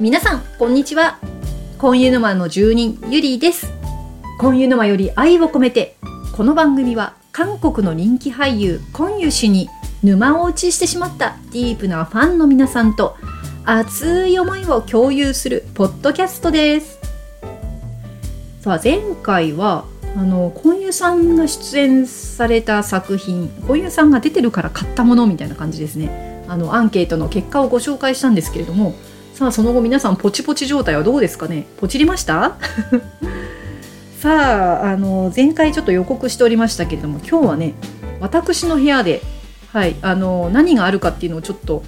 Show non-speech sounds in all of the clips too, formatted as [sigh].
皆さんこんにちは。コンユ沼の住人ゆりです。コンユ沼より愛を込めてこの番組は韓国の人気俳優コンユ氏に沼落ちしてしまったディープなファンの皆さんと熱い思いを共有するポッドキャストです。さあ前回はあのコンユさんが出演された作品コンユさんが出てるから買ったものみたいな感じですね。あのアンケートの結果をご紹介したんですけれどもさあその後皆さんポチポチ状態はどうですかね？ポチりました？[laughs] さああの前回ちょっと予告しておりましたけれども今日はね私の部屋で、はい、あの何があるかっていうのをちょっと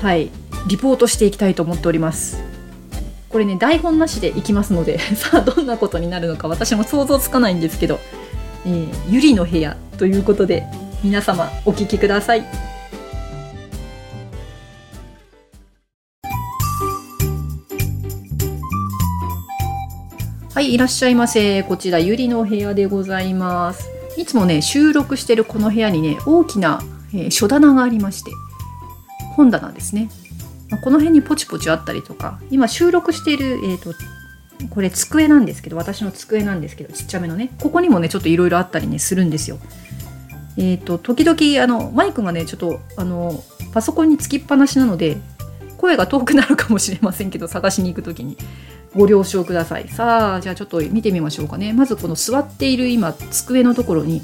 はいリポートしていきたいと思っております。これね台本なしでいきますので [laughs] さあどんなことになるのか私も想像つかないんですけど、えー、ゆりの部屋ということで皆様お聞きください。はい、いらっしゃいませ。こちら、ゆりの部屋でございます。いつもね、収録してるこの部屋にね、大きな、えー、書棚がありまして、本棚ですね。まあ、この辺にポチポチあったりとか、今収録している、えっ、ー、と、これ机なんですけど、私の机なんですけど、ちっちゃめのね、ここにもね、ちょっといろいろあったりね、するんですよ。えっ、ー、と、時々、あの、マイクがね、ちょっと、あの、パソコンにつきっぱなしなので、声が遠くなるかもしれませんけど、探しに行く時に。ご了承ください。さあじゃあちょっと見てみましょうかね。まずこの座っている今机のところに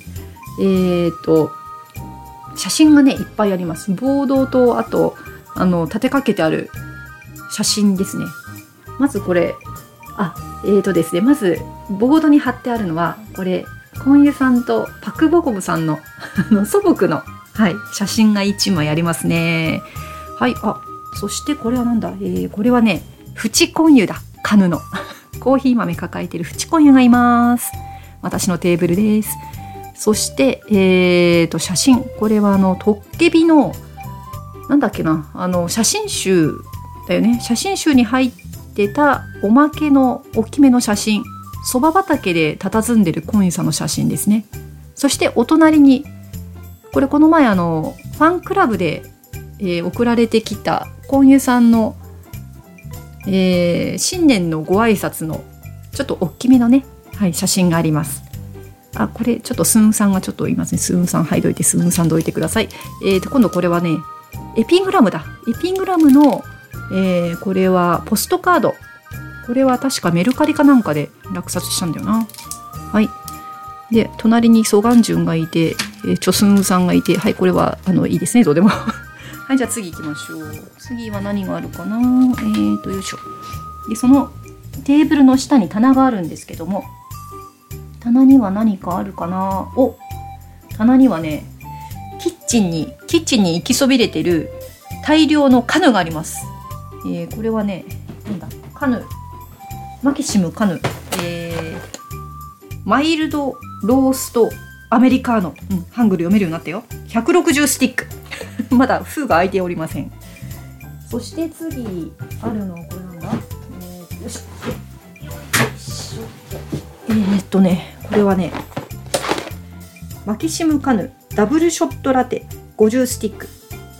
えー、っと写真がねいっぱいあります。ボードとあとあの立てかけてある写真ですね。まずこれあえーとですねまずボードに貼ってあるのはこれコンユさんとパクボコブさんの [laughs] 祖母の、はい、写真が1枚ありますね。はいあそしてこれはなんだ、えー、これはねフチコンユだ。カヌの。[laughs] コーヒー豆抱えてるフチコンユがいます。私のテーブルです。そしてえーと写真。これはあのトッケビのなんだっけな。あの写真集だよね。写真集に入ってたおまけの大きめの写真。そば畑で佇んでるコンユさんの写真ですね。そしてお隣にこれこの前あのファンクラブで、えー、送られてきたコンユさんのえー、新年のご挨拶のちょっと大きめのね、はい、写真があります。あ、これちょっとスーンさんがちょっといますね。スーンさんはいどいて、スーンさんどいてください。えーと、今度これはね、エピングラムだ。エピングラムの、えー、これはポストカード。これは確かメルカリかなんかで落札したんだよな。はい。で、隣にソガンジュンがいて、えー、チョスンさんがいて、はい、これは、あの、いいですね、どうでも。はい、じゃあ次行きましょう。次は何があるかな？えーと、よいしょ。で、そのテーブルの下に棚があるんですけども、棚には何かあるかな？お棚にはね、キッチンに、キッチンに行きそびれてる大量のカヌがあります。えー、これはね、なんだ、カヌ。マキシムカヌ。えー、マイルドローストアメリカーノ。うん、ハングル読めるようになったよ。160スティック。[laughs] まだ封が開いておりません。そして次あるのこれなんだ、えー、よいし。ょえー、っとねこれはねマキシムカヌダブルショットラテ50スティック。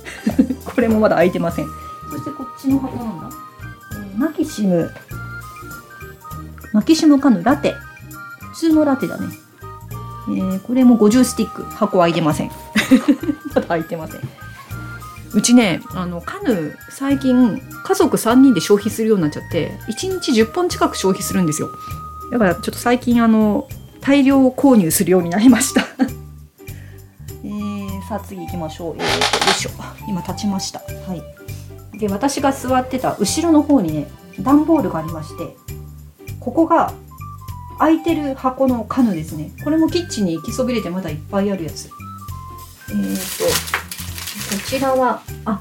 [laughs] これもまだ開いてません。そしてこっちの箱なんだ、えー、マキシムマキシムカヌラテ。普通のラテだね。えー、これも50スティック。箱開いてません。[laughs] まだ開いてませんうちねあのカヌー最近家族3人で消費するようになっちゃって1日10本近く消費するんですよ。だからちょっと最近あの大量購入するようになりました。[laughs] えー、さあ次行きましょう。よいしょ。今立ちました。はい。で私が座ってた後ろの方にね段ボールがありましてここが空いてる箱のカヌーですね。これもキッチンに行きそびれてまだいっぱいあるやつ。えっ、とちらは、あ、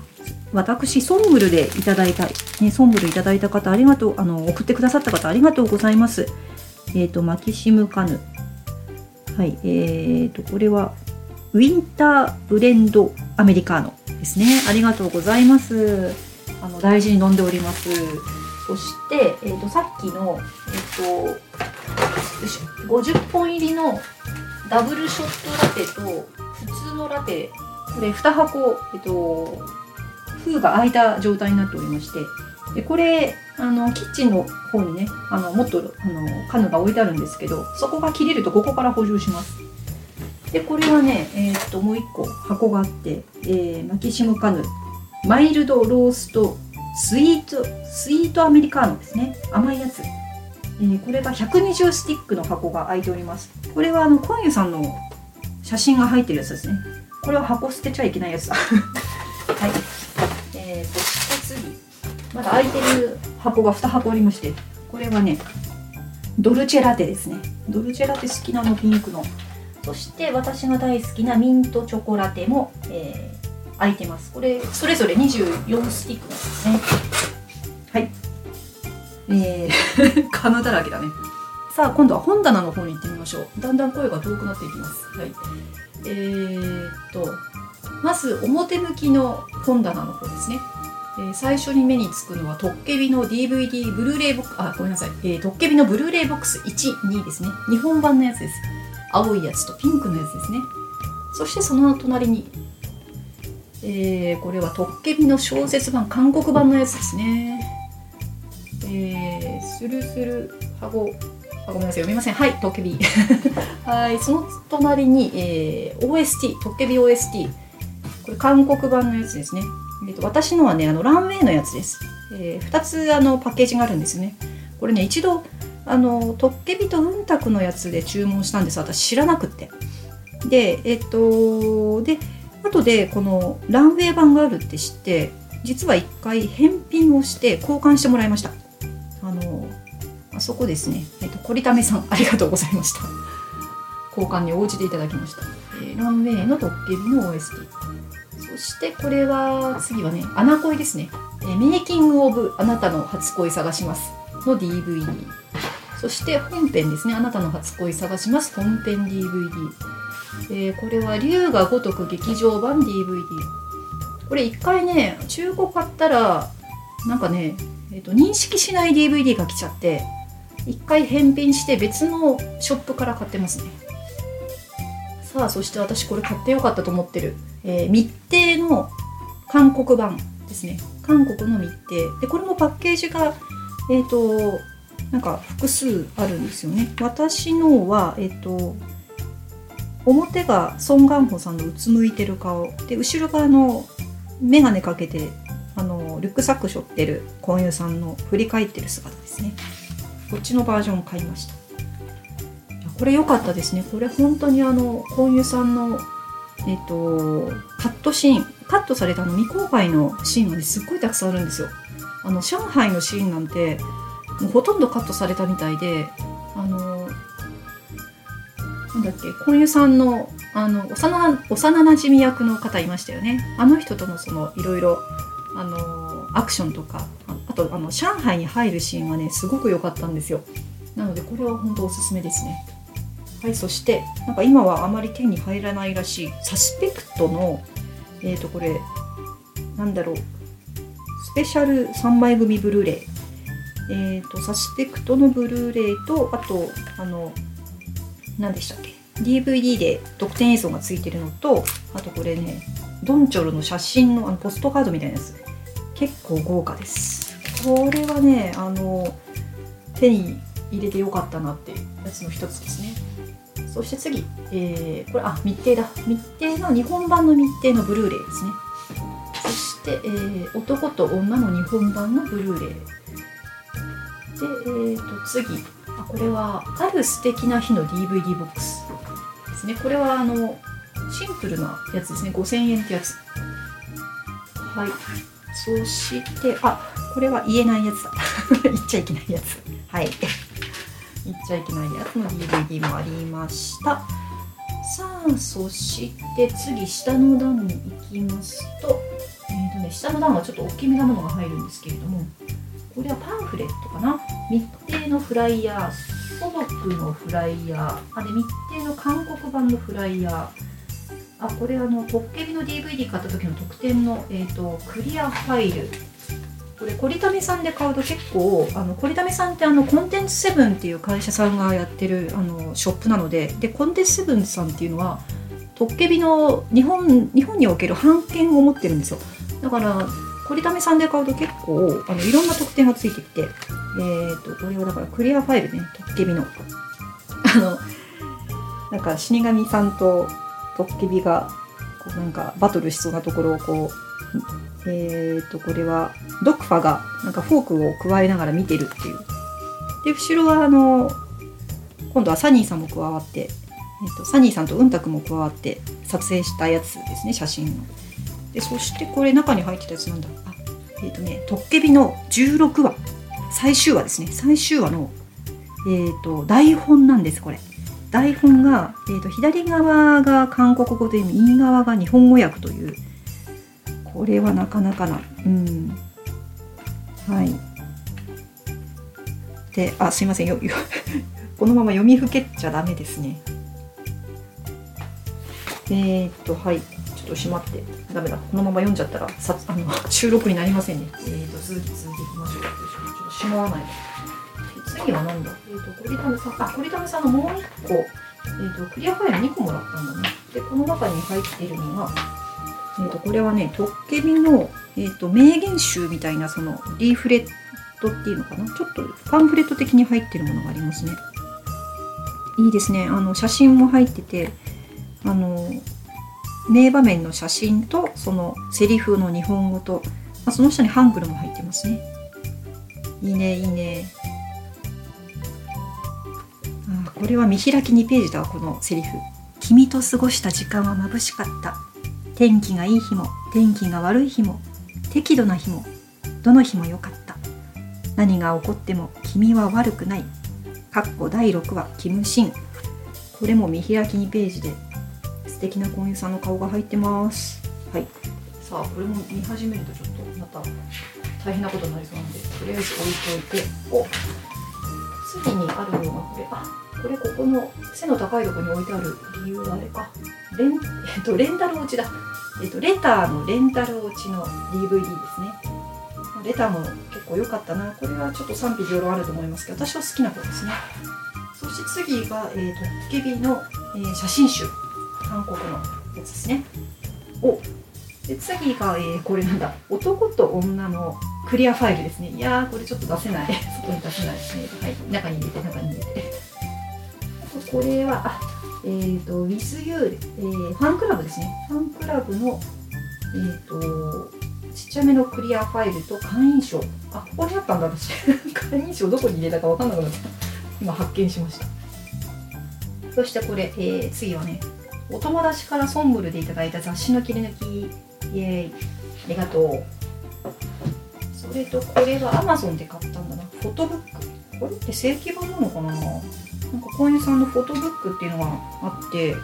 私、ソンブルでいただいた、ね、ソンブルいただいた方、ありがとう、あの、送ってくださった方、ありがとうございます。えっ、ー、と、マキシムカヌ。はい、え、ー、と、これは、ウィンターブレンドアメリカーノですね。ありがとうございます。あの、大事に飲んでおります。そして、えっ、ー、と、さっきの、えっ、と、50本入りのダブルショットラテと普通のラテこれ2箱、えっと、封が開いた状態になっておりまして、でこれあのキッチンの方にねあのもっとあのカヌが置いてあるんですけどそこが切れるとここから補充します。でこれはね、えー、っともう一個箱があって、えーマキシムカヌマイルドローストスイートスイートアメリカーノですね。甘いやつ、えーこれが120スティックの箱が開いております。これはあのコンユさんの写真が入ってるやつですね。これは箱捨てちゃいけないやつだ。はい。えー、そして次まだ開いてる箱が2箱ありましてこれはねドルチェラテですね。ドルチェラテ好きなのピンクの。そして私が大好きなミントチョコラテも、えー開いてます。これそれぞれ24スティックなんですね。はい。えー、[laughs] カヌだらけだね。さあ今度は本棚の方に行ってみましょう。だんだん声が遠くなっていきます。はいえー、っとまず表向きの本棚の方ですね。えー最初に目につくのはトッケビの DVD ブルーレイボックスあごめんなさい、えートッケビのブルーレイボックス12ですね。日本版のやつです。青いやつとピンクのやつですね。そしてその隣に、えーこれはトッケビの小説版韓国版のやつですね。えー、スルスルハゴあごめんなさい読みません。はいトッケビ。[laughs] はいその隣に、えー OST トッケビ OST これ韓国版のやつですね。えーと私のはねあのランウェイのやつです、え2つあのパッケージがあるんですよね。これね一度あのトッケビとうんたくのやつで注文したんです。私知らなくて。でえっ、とで後でこのランウェイ版があるって知って実は一回返品をして交換してもらいました。そこですね。えっ、とコリタメさんありがとうございました。交換に応じていただきました、えーランウェイのトッケビの OST そしてこれは次はねアナ恋ですね、えーメイキング・オブ・あなたの初恋探します。の DVD そして本編ですね。あなたの初恋探します。本編 DVD、えーこれは龍が如く劇場版 DVD これ一回ね中古買ったらなんかね、えーと認識しない DVD が来ちゃって一回返品して別のショップから買ってますね。さあそして私これ買ってよかったと思ってる、えー密偵の韓国版ですね。韓国の密偵。でこれもパッケージがえっ、となんか複数あるんですよね。私のはえっ、と表がソン・ガンホさんのうつむいてる顔。で後ろがあの眼鏡かけてあのリュックサック背負ってるコンユさんの振り返ってる姿ですね。こっちのバージョンを買いました。これ良かったですね。これ本当にあのコンユさんのえっとカットシーンカットされたの未公開のシーンがねすっごいたくさんあるんですよ。あの上海のシーンなんてもうほとんどカットされたみたいであのなんだっけコンユさんのあの幼幼なじみ役の方いましたよね。あの人とのそのいろいろあのアクションとかあとあの上海に入るシーンがねすごく良かったんですよ。なのでこれは本当おすすめですね。はいそしてなんか今はあまり手に入らないらしいサスペクトのえっ、とこれなんだろうスペシャル3枚組ブルーレイ。えっ、とサスペクトのブルーレイとあとあの何でしたっけ？DVD で特典映像がついてるのとあとこれねドンチョルの写真のあのポストカードみたいなやつ。結構豪華です。これはねあの手に入れてよかったなっていうやつの一つですね。そして次、えーこれあ密偵だ。密偵の日本版の密偵のブルーレイですね。そして、えー男と女の日本版のブルーレイ。で、えー、と次。あこれはある素敵な日の DVD ボックスですね。これはあのシンプルなやつですね。5000円ってやつ。はい。そしてあこれは言えないやつだ。[laughs] 言っちゃいけないやつ。はい。言っちゃいけないやつの DVD もありました。さあそして次下の段に行きますと,、えーとね、下の段はちょっと大きめなものが入るんですけれどもこれはパンフレットかな？密偵のフライヤー素朴のフライヤー。あで密偵の韓国版のフライヤー。あこれあのトッケビの DVD 買った時の特典の、えー、とクリアファイル。これコリタメさんで買うと結構あのコリタメさんってあのコンテンツセブンっていう会社さんがやってるあのショップなのででコンテンツセブンさんっていうのはトッケビの日本日本における版権を持ってるんですよ。だからコ取りためさんで買うと結構あのいろんな特典がついてきて、えー、とこれはだからクリアファイルねトッケビの。[laughs] あのなんか死神さんとトッケビがこうなんかバトルしそうなところをこうえっ、ー、とこれはドクファがなんかフォークを加えながら見てるっていうで後ろはあの今度はサニーさんも加わって、えーと、サニーさんとうんたくも加わって撮影したやつですね写真の。でそしてこれ中に入ってたやつなんだあえっ、ー、とね「トッケビ」の16話最終話ですね最終話の、えーと、台本なんですこれ。台本が、えー、と左側が韓国語で右側が日本語訳というこれはなかなかなうん。はい。であすいません。よ [laughs] このまま読みふけちゃダメですね。えー、っとはい。ちょっと閉まって。ダメだ。このまま読んじゃったらさ [laughs] あの収録になりませんね。えー、っと続き続きいきましょう。ちょっとしまわない。次は何だ？えー、っとコリタメさん。あコリタメさんのもう一個。えーと、クリアファイル2個もらったんだね。で、この中に入っているのが、えーと、これはね、トッケビの、えーと名言集みたいなそのリーフレットっていうのかな？ちょっとパンフレット的に入ってるものがありますね。いいですね。あの写真も入ってて、あの名場面の写真とそのセリフの日本語と、まあ、その下にハングルも入ってますね。いいねいいね。あこれは見開き2ページだこのセリフ。君と過ごした時間は眩しかった。天気がいい日も天気が悪い日も適度な日もどの日も良かった。何が起こっても君は悪くない。かっこ第6話、キムシン。これも見開き2ページで素敵な婚姻さんの顔が入ってます。はい。さあ、これも見始めるとちょっとまた大変なことになりそうなんで、とりあえず置いといて、お次にあるのがこれ、あこれここの背の高いところに置いてある理由はあれか。レン,、えっと、レンタル落ちだ。えっと、レターのレンタル落ちの DVD ですね。レターも結構良かったな。これはちょっと賛否両論あると思いますけど私は好きな方ですね。そして次が、えー、トッケビの、えー、写真集。韓国のやつですね。おで次が、えー、これなんだ。男と女のクリアファイルですね。いやーこれちょっと出せない。[laughs] 外に出せないですねはい。中に入れて中に入れて。これはあえっ、ー、と WithYou、えー、ファンクラブですね。ファンクラブのえっ、ー、とちっちゃめのクリアファイルと会員証。あここにあったんだ私。[laughs] 会員証どこに入れたか分かんなくなった。今発見しました。そしてこれ、えー、次はねお友達からソンブルでいただいた雑誌の切り抜き。イエーイ。ありがとう。それとこれは Amazon で買ったんだな。フォトブック。これ？って正規版なのかな？なんか小園さんのフォトブックっていうのがあって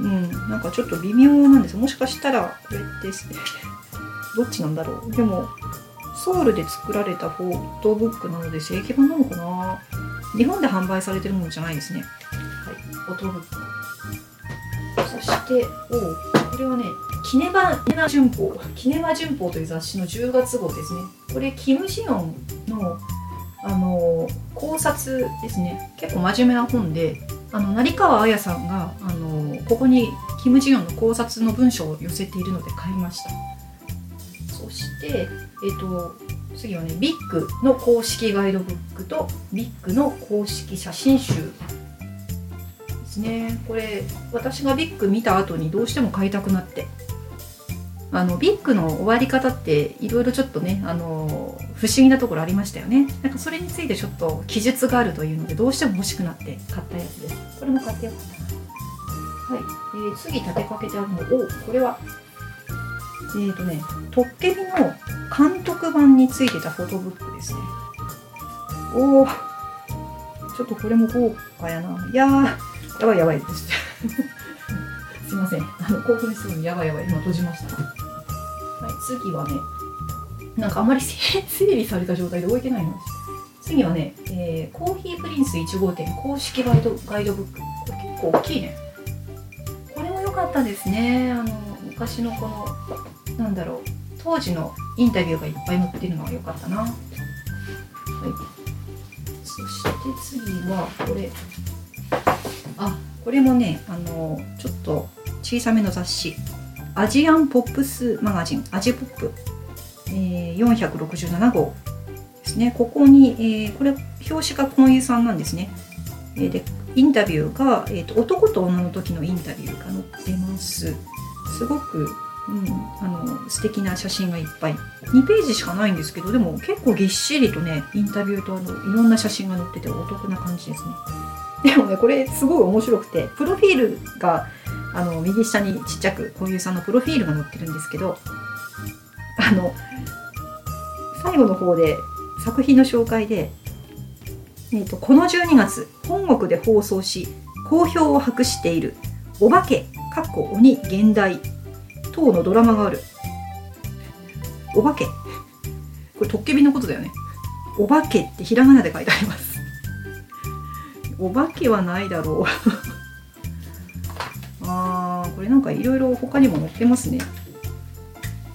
うんなんかちょっと微妙なんです。もしかしたらこれって [laughs] どっちなんだろう。でもソウルで作られたフォトブックなので正規版なのかな。日本で販売されてるものじゃないですね。はい。フォトブック。そしておこれはねキネバキネマ旬報。キネマ旬報という雑誌の10月号ですね。これキム・ジヨンのあの考察ですね。結構真面目な本であの成川彩さんがあのここにキム・ジヨンの考察の文章を寄せているので買いました。そして、えーと、次はねビッグの公式ガイドブックとビッグの公式写真集ですね。これ私がビッグ見た後にどうしても買いたくなって。あのビッグの終わり方っていろいろちょっとねあの不思議なところありましたよねなんかそれについてちょっと記述があるというのでどうしても欲しくなって買ったやつですこれも買ってよかったはい、えー、次立てかけてあるのおこれはえーとね、トッケビの監督版についてたフォトブックですね。おお、ちょっとこれも豪華やな。いやー、やばいやばいです。[laughs] すいません。あの興奮するのやばいやばい。今閉じました。次はね、なんかあまり整理された状態で置いてないの。次はね、えー、コーヒープリンス1号店公式ガイドガイドブック。これ結構大きいね。これも良かったですね。あの昔のこのなんだろう当時のインタビューがいっぱい載ってるのは良かったな。はい、そして次はこれあこれもねあのちょっと小さめの雑誌アジアンポップスマガジンアジポップえー、467号ですね。ここに、えー、これ表紙が今湯さんなんですね、えー、でインタビューが、えーと、男と女の時のインタビューが載ってます。すごく、うん、あの素敵な写真がいっぱい。2ページしかないんですけどでも結構ぎっしりとねインタビューとあのいろんな写真が載っててお得な感じですね。でもねこれすごい面白くてプロフィールがあの右下にちっちゃくこういうさんのプロフィールが載ってるんですけどあの最後の方で作品の紹介でえーと、この12月本国で放送し好評を博している「お化け」かっこ鬼現代等のドラマがある。お化け。これトッケビのことだよね。お化けってひらがなで書いてあります。お化けはないだろう。れなんかいろいろ他にも載ってますね。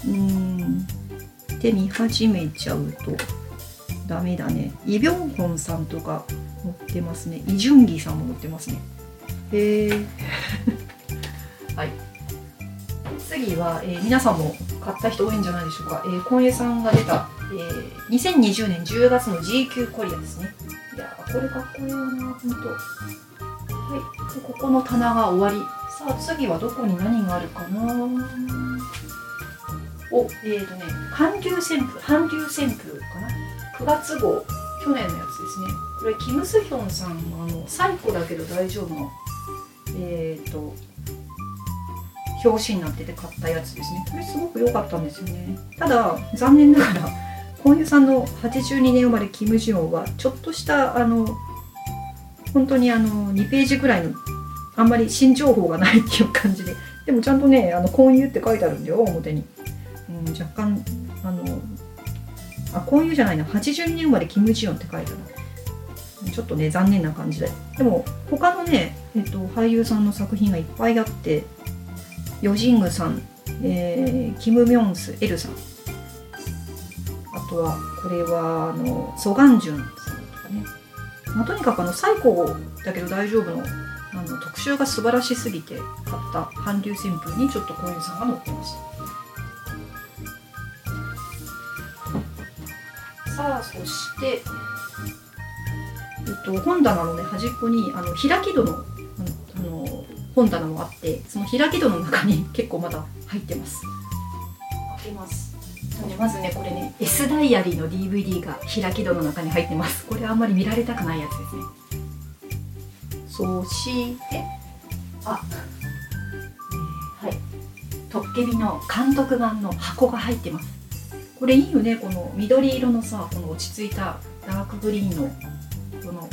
うん。で見始めちゃうと。ダメだね。イ・ビョンホンさんとか載ってますね。イ・ジュンギさんも載ってますね。へえ [laughs] はい。次は、えー、皆さんも買った人多いんじゃないでしょうか、えー、今夜さんが出た、えー、2020年10月の GQ コリアですね。いやこれかっこいいよなほんと。はい。でここの棚が終わり。さあ次はどこに何があるかな？おえっ、ー、とね韓流旋風韓流旋風かな？9月号去年のやつですね。これキム・スヒョンさんのあの最古だけど大丈夫のえっ、ー、と表紙になってて買ったやつですね。これすごく良かったんですよね。ただ残念ながら本屋さんの82年生まれキム・ジヨンはちょっとしたあの本当にあの2ページぐらいのあんまり新情報がないっていう感じで。でもちゃんとね「あの婚友」って書いてあるんだよ表に、うん、若干あのあこういうじゃないな。82年生まれキム・ジヨンって書いてある。ちょっとね残念な感じで。でも他のね、えっと、俳優さんの作品がいっぱいあってヨジングさん、えー、キム・ミョンス・エルさん。あとはこれはあのソガンジュンさんとかね、まあ、とにかくあの最高だけど大丈夫のあの特集が素晴らしすぎて買った韓流旋風にちょっとこういうさんが載ってましたさあそして、えっと、本棚のね端っこにあの開き戸のあの本棚もあってその開き戸の中に結構まだ入ってます。開けます。まずねこれね S ダイアリーの DVD が開き戸の中に入ってます。これあんまり見られたくないやつですね。そしてあ、はい。トッケビの監督版の箱が入ってます。これいいよね。この緑色のさこの落ち着いたダークグリーンのこの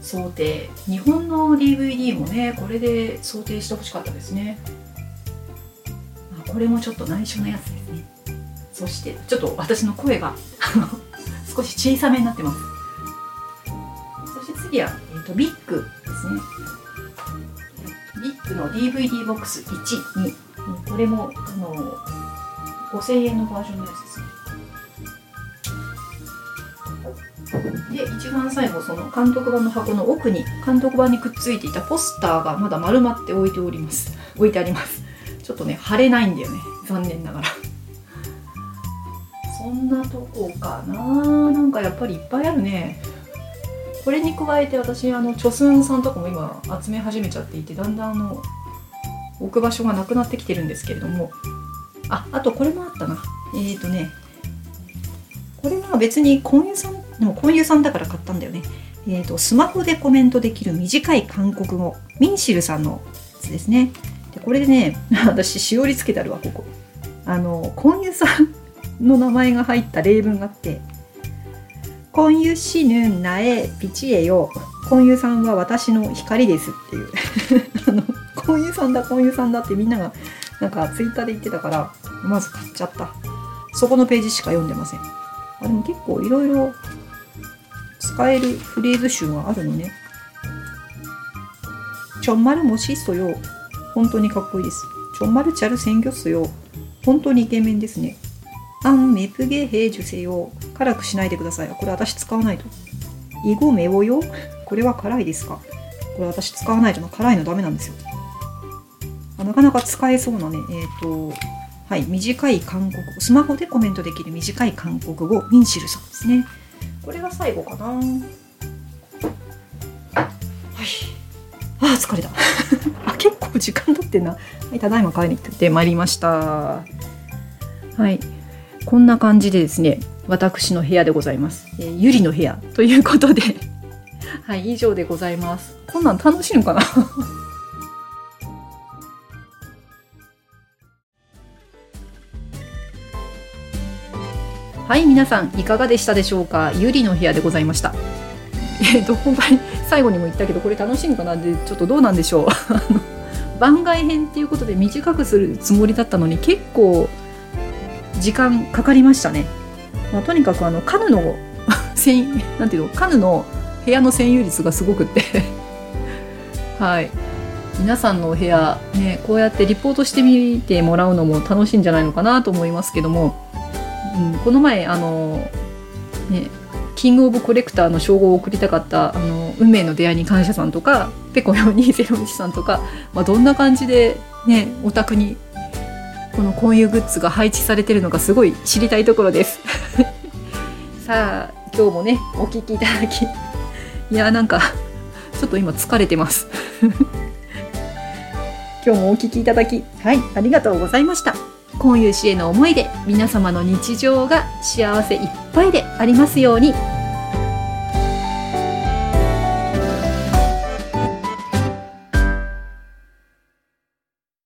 想定。日本の DVD もねこれで想定してほしかったですね。これもちょっと内緒のやつですね。そしてちょっと私の声が少し小さめになってます。そして次は、と、ビッグですね。ビッグの DVD ボックス1、2これもあの5000円のバージョンのやつですね。で一番最後その監督版の箱の奥に監督版にくっついていたポスターがまだ丸まって置いております。置いてあります。ちょっとね貼れないんだよね。残念ながら。そんなとこかな。なんかやっぱりいっぱいあるね。これに加えて私あのチョスンさんとかも今集め始めちゃっていてだんだんあの置く場所がなくなってきてるんですけれども。ああとこれもあったな。えっ、ー、とね。これは別に婚友さんでも婚友さんだから買ったんだよね。えーと、スマホでコメントできる短い韓国語ミンシルさんのやつですね。でこれでね [laughs] 私しおりつけてあるわここ。あの婚友さんの名前が入った例文があって「婚友しぬなえピチエよ婚友さんは私の光です」っていう。[laughs] あの婚友さんだ婚友さんだってみんながなんかツイッターで言ってたからまず買っちゃった。そこのページしか読んでません。あでも結構いろいろ使えるフレーズ集があるのね。ちょんまるもしっそよ。本当にかっこいいです。ちょんまるチャル鮮魚っすよ。本当にイケメンですね。あんメプゲヘジュセヨ辛くしないでください。これ私使わないと。イゴメオよ？これは辛いですか？これ私使わないと辛いのダメなんですよ。なかなか使えそうなね、えっ、ー、と、はい、短い韓国語。スマホでコメントできる短い韓国語ミンシルさんですね。これが最後かな。はい。あー疲れた。[laughs] あ結構時間経ってんな。はいただいま帰りに行ってまいりました。はい。こんな感じでですね私の部屋でございます、えーゆりの部屋ということで。[laughs] はい以上でございます。こんなん楽しいのかな？[laughs] はい皆さんいかがでしたでしょうか？ゆりの部屋でございました。[laughs] えっと本当に最後にも言ったけどこれ楽しいのかな？でちょっとどうなんでしょう？番外編っていうことで短くするつもりだったのに結構時間かかりましたね、まあ、とにかくあのカヌの [laughs] なんていうのカヌの部屋の占有率がすごくって。[laughs] はい。皆さんのお部屋ねこうやってリポートしてみてもらうのも楽しいんじゃないのかなと思いますけども、うん、この前あのねキングオブコレクターの称号を送りたかったあの運命の出会いに感謝さんとかペコ4201さんとか、まあ、どんな感じでねお宅にこの婚友グッズが配置されてるのかすごい知りたいところです。さあ今日もねお聞きいただきいやなんかちょっと今疲れてます。[laughs] 今日もお聞きいただきはいありがとうございました。今夕氏への思いで皆様の日常が幸せいっぱいでありますように。